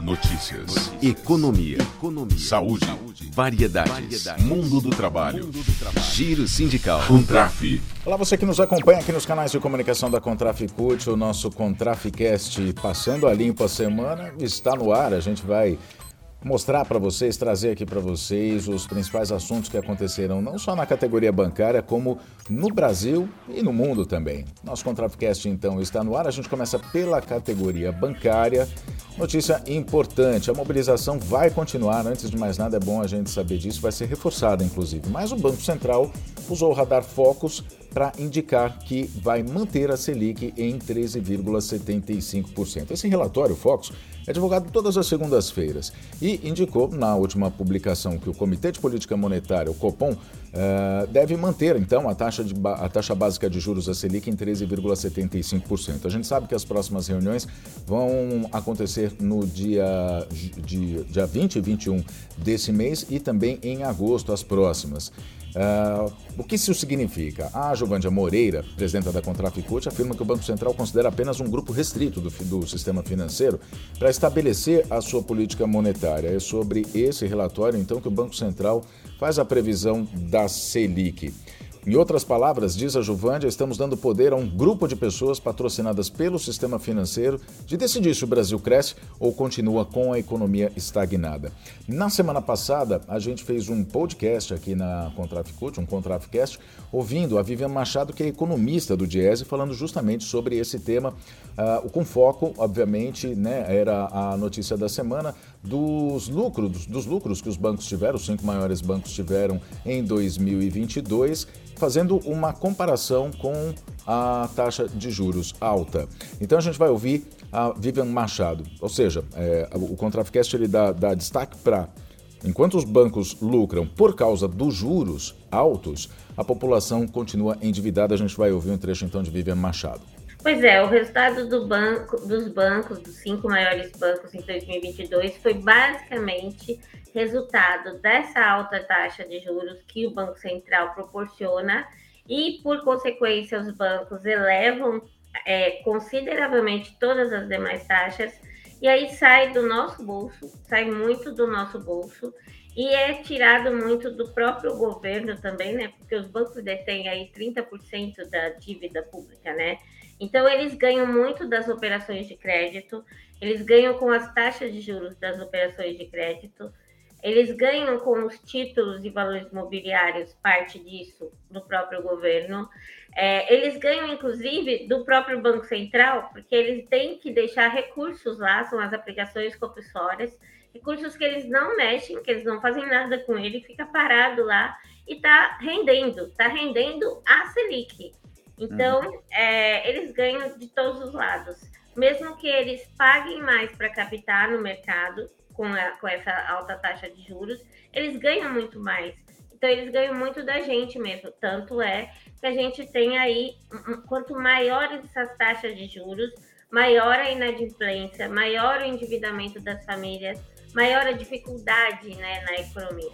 Notícias. Economia. Economia. Saúde. Variedades. Variedades. Mundo do trabalho. Mundo do trabalho. Giro sindical. Contraf. Olá, você que nos acompanha aqui nos canais de comunicação da Contraficult, o nosso Contraficast passando a limpo a semana está no ar. A gente vai mostrar para vocês, trazer aqui para vocês os principais assuntos que aconteceram não só na categoria bancária, como no Brasil e no mundo também. Nosso Contraficast então está no ar. A gente começa pela categoria bancária. Notícia importante: a mobilização vai continuar. Antes de mais nada, é bom a gente saber disso, vai ser reforçada inclusive. Mas o Banco Central usou o radar Focus para indicar que vai manter a Selic em 13,75%. Esse relatório, Focus, é divulgado todas as segundas-feiras e indicou na última publicação que o Comitê de Política Monetária, o Copom, uh, deve manter então a taxa, de, a taxa básica de juros da Selic em 13,75%. A gente sabe que as próximas reuniões vão acontecer no dia, dia 20 e 21 desse mês e também em agosto, as próximas. Uh, o que isso significa? A Giovandia Moreira, presidenta da Contraficute, afirma que o Banco Central considera apenas um grupo restrito do, do sistema financeiro para estabelecer a sua política monetária. É sobre esse relatório, então, que o Banco Central faz a previsão da Selic. Em outras palavras, diz a Juvândia, estamos dando poder a um grupo de pessoas patrocinadas pelo sistema financeiro de decidir se o Brasil cresce ou continua com a economia estagnada. Na semana passada, a gente fez um podcast aqui na Contraficute, um Contraficast, ouvindo a Vivian Machado, que é economista do Diese, falando justamente sobre esse tema, uh, com foco, obviamente, né, era a notícia da semana dos lucros, dos lucros que os bancos tiveram, os cinco maiores bancos tiveram em 2022 fazendo uma comparação com a taxa de juros alta. Então a gente vai ouvir a Vivian Machado, ou seja, é, o Contraficast ele dá, dá destaque para enquanto os bancos lucram por causa dos juros altos, a população continua endividada. A gente vai ouvir um trecho então de Vivian Machado. Pois é, o resultado do banco, dos bancos, dos cinco maiores bancos em 2022, foi basicamente resultado dessa alta taxa de juros que o Banco Central proporciona e, por consequência, os bancos elevam é, consideravelmente todas as demais taxas e aí sai do nosso bolso, sai muito do nosso bolso e é tirado muito do próprio governo também, né? Porque os bancos detêm aí 30% da dívida pública, né? Então, eles ganham muito das operações de crédito, eles ganham com as taxas de juros das operações de crédito, eles ganham com os títulos e valores imobiliários, parte disso do próprio governo. É, eles ganham, inclusive, do próprio Banco Central, porque eles têm que deixar recursos lá, são as aplicações compulsórias, recursos que eles não mexem, que eles não fazem nada com ele, fica parado lá e está rendendo, está rendendo a Selic. Então, uhum. é, eles ganham de todos os lados. Mesmo que eles paguem mais para captar no mercado, com, a, com essa alta taxa de juros, eles ganham muito mais. Então, eles ganham muito da gente mesmo. Tanto é que a gente tem aí, quanto maiores essas taxas de juros, maior a inadimplência, maior o endividamento das famílias, maior a dificuldade né, na economia.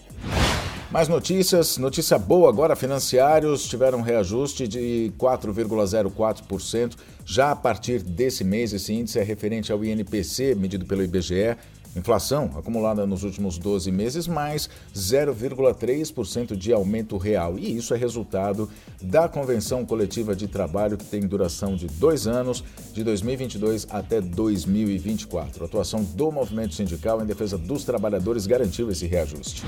Mais notícias, notícia boa agora, financiários tiveram reajuste de 4,04% já a partir desse mês. Esse índice é referente ao INPC, medido pelo IBGE. Inflação acumulada nos últimos 12 meses, mais 0,3% de aumento real. E isso é resultado da Convenção Coletiva de Trabalho, que tem duração de dois anos, de 2022 até 2024. A atuação do movimento sindical em defesa dos trabalhadores garantiu esse reajuste.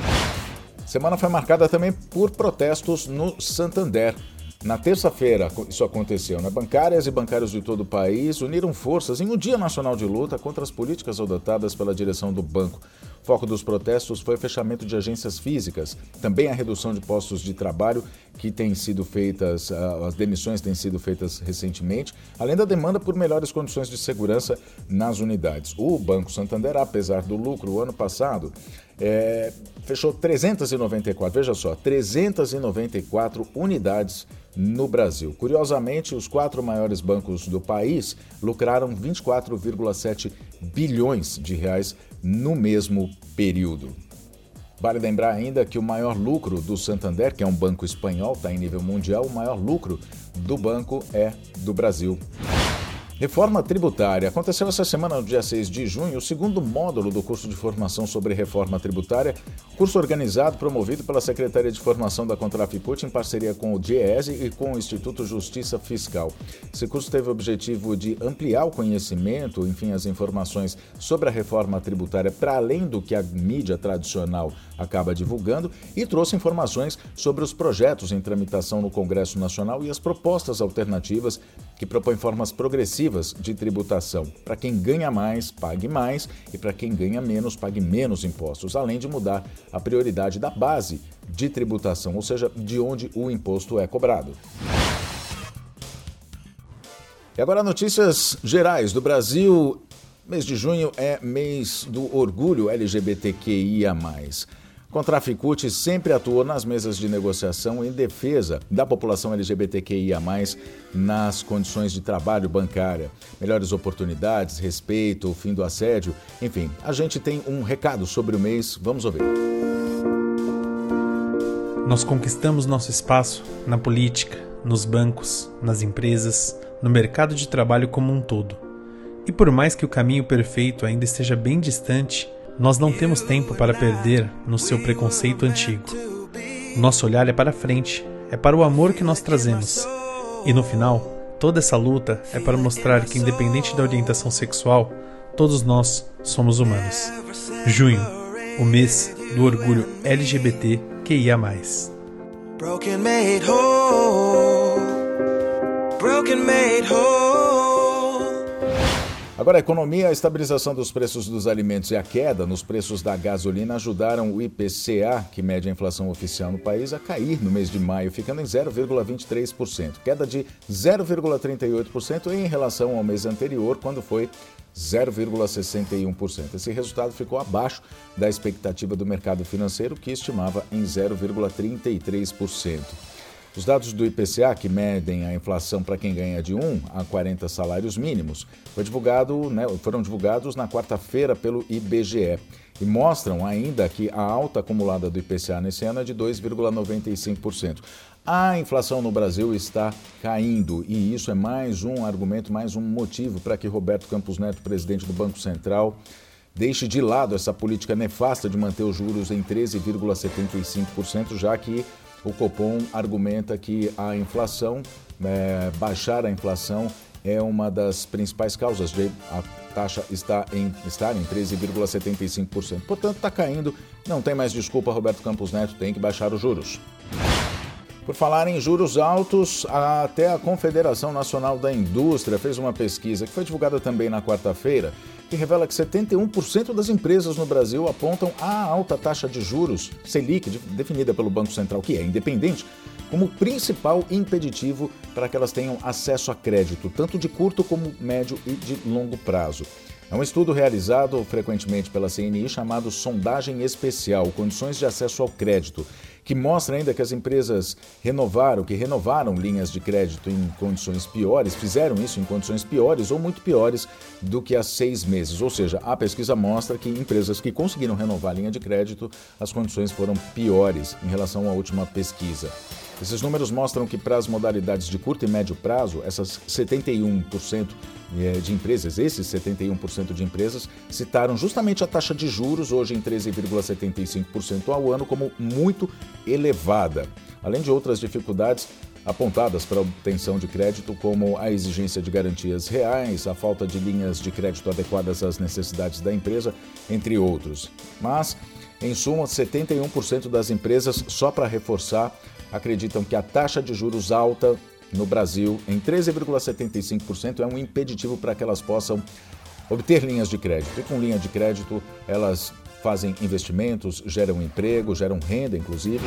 Semana foi marcada também por protestos no Santander. Na terça-feira, isso aconteceu. Né? Bancárias e bancários de todo o país uniram forças em um Dia Nacional de Luta contra as políticas adotadas pela direção do banco. Foco dos protestos foi o fechamento de agências físicas, também a redução de postos de trabalho que têm sido feitas, ah, as demissões têm sido feitas recentemente, além da demanda por melhores condições de segurança nas unidades. O Banco Santander, apesar do lucro o ano passado, é, fechou 394, veja só, 394 unidades no Brasil. Curiosamente, os quatro maiores bancos do país lucraram 24,7 bilhões de reais no mesmo período. Vale lembrar ainda que o maior lucro do Santander, que é um banco espanhol, está em nível mundial, o maior lucro do banco é do Brasil. Reforma tributária. Aconteceu essa semana, no dia 6 de junho, o segundo módulo do curso de formação sobre reforma tributária, curso organizado promovido pela Secretaria de Formação da Contraficute em parceria com o DIESE e com o Instituto Justiça Fiscal. Esse curso teve o objetivo de ampliar o conhecimento, enfim, as informações sobre a reforma tributária para além do que a mídia tradicional acaba divulgando e trouxe informações sobre os projetos em tramitação no Congresso Nacional e as propostas alternativas que propõem formas progressivas de tributação. Para quem ganha mais, pague mais e para quem ganha menos, pague menos impostos, além de mudar a prioridade da base de tributação, ou seja, de onde o imposto é cobrado. E agora notícias gerais do Brasil. Mês de junho é mês do orgulho LGBTQIA. Contraficute sempre atuou nas mesas de negociação em defesa da população LGBTQIA, nas condições de trabalho bancária, melhores oportunidades, respeito, fim do assédio. Enfim, a gente tem um recado sobre o mês, vamos ouvir. Nós conquistamos nosso espaço na política, nos bancos, nas empresas, no mercado de trabalho como um todo. E por mais que o caminho perfeito ainda esteja bem distante, nós não temos tempo para perder no seu preconceito antigo. Nosso olhar é para frente, é para o amor que nós trazemos. E no final, toda essa luta é para mostrar que, independente da orientação sexual, todos nós somos humanos. Junho, o mês do orgulho LGBT QIA. Broken made whole. Broken made whole. Agora, a economia, a estabilização dos preços dos alimentos e a queda nos preços da gasolina ajudaram o IPCA, que mede a inflação oficial no país, a cair no mês de maio, ficando em 0,23%, queda de 0,38% em relação ao mês anterior, quando foi 0,61%. Esse resultado ficou abaixo da expectativa do mercado financeiro, que estimava em 0,33%. Os dados do IPCA, que medem a inflação para quem ganha de 1 a 40 salários mínimos, divulgado, né, foram divulgados na quarta-feira pelo IBGE e mostram ainda que a alta acumulada do IPCA nesse ano é de 2,95%. A inflação no Brasil está caindo e isso é mais um argumento, mais um motivo para que Roberto Campos Neto, presidente do Banco Central, deixe de lado essa política nefasta de manter os juros em 13,75%, já que o Copom argumenta que a inflação, é, baixar a inflação, é uma das principais causas de a taxa estar em, estar em 13,75%. Portanto, está caindo, não tem mais desculpa, Roberto Campos Neto tem que baixar os juros. Por falar em juros altos, até a Confederação Nacional da Indústria fez uma pesquisa que foi divulgada também na quarta-feira, que revela que 71% das empresas no Brasil apontam a alta taxa de juros Selic, definida pelo Banco Central, que é independente, como principal impeditivo para que elas tenham acesso a crédito, tanto de curto como médio e de longo prazo. É um estudo realizado frequentemente pela CNI chamado Sondagem Especial Condições de Acesso ao Crédito, que mostra ainda que as empresas renovaram, que renovaram linhas de crédito em condições piores, fizeram isso em condições piores ou muito piores do que há seis meses. Ou seja, a pesquisa mostra que empresas que conseguiram renovar a linha de crédito, as condições foram piores em relação à última pesquisa. Esses números mostram que para as modalidades de curto e médio prazo, essas 71% eh, de empresas, esses 71% de empresas, citaram justamente a taxa de juros, hoje em 13,75% ao ano, como muito elevada. Além de outras dificuldades apontadas para a obtenção de crédito, como a exigência de garantias reais, a falta de linhas de crédito adequadas às necessidades da empresa, entre outros. Mas, em suma, 71% das empresas, só para reforçar, acreditam que a taxa de juros alta no Brasil, em 13,75%, é um impeditivo para que elas possam obter linhas de crédito. E com linha de crédito, elas fazem investimentos, geram emprego, geram renda, inclusive.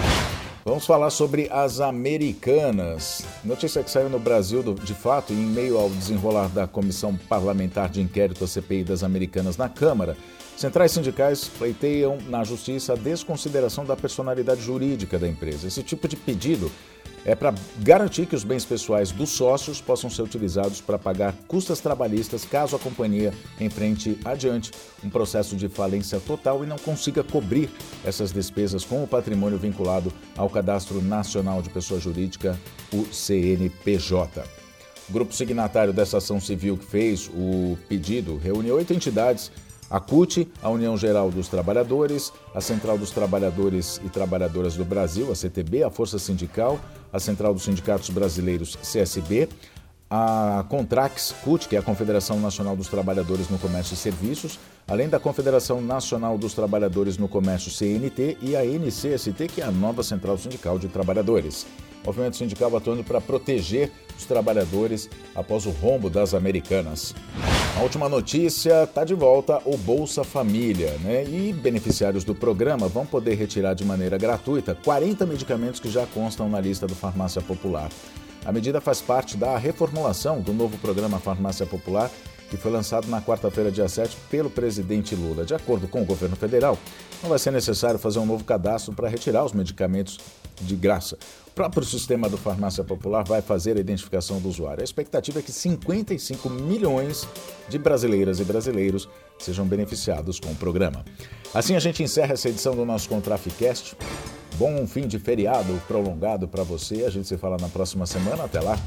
Vamos falar sobre as americanas. Notícia que saiu no Brasil, de fato, em meio ao desenrolar da Comissão Parlamentar de Inquérito, a CPI das Americanas na Câmara. Centrais sindicais pleiteiam na justiça a desconsideração da personalidade jurídica da empresa. Esse tipo de pedido é para garantir que os bens pessoais dos sócios possam ser utilizados para pagar custas trabalhistas caso a companhia enfrente adiante um processo de falência total e não consiga cobrir essas despesas com o patrimônio vinculado ao Cadastro Nacional de Pessoa Jurídica, o CNPJ. O grupo signatário dessa ação civil que fez o pedido reúne oito entidades a CUT, a União Geral dos Trabalhadores, a Central dos Trabalhadores e Trabalhadoras do Brasil, a CTB, a Força Sindical, a Central dos Sindicatos Brasileiros, CSB, a Contrax CUT, que é a Confederação Nacional dos Trabalhadores no Comércio e Serviços, além da Confederação Nacional dos Trabalhadores no Comércio CNT e a NCST, que é a nova Central Sindical de Trabalhadores. O movimento sindical atuando para proteger os trabalhadores após o rombo das americanas. A última notícia está de volta o Bolsa Família, né? E beneficiários do programa vão poder retirar de maneira gratuita 40 medicamentos que já constam na lista do Farmácia Popular. A medida faz parte da reformulação do novo programa Farmácia Popular, que foi lançado na quarta-feira, dia 7, pelo presidente Lula. De acordo com o governo federal, não vai ser necessário fazer um novo cadastro para retirar os medicamentos de graça. O próprio sistema do Farmácia Popular vai fazer a identificação do usuário. A expectativa é que 55 milhões de brasileiras e brasileiros sejam beneficiados com o programa. Assim a gente encerra essa edição do nosso Contraficast. Bom fim de feriado prolongado para você. A gente se fala na próxima semana. Até lá.